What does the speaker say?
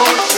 road.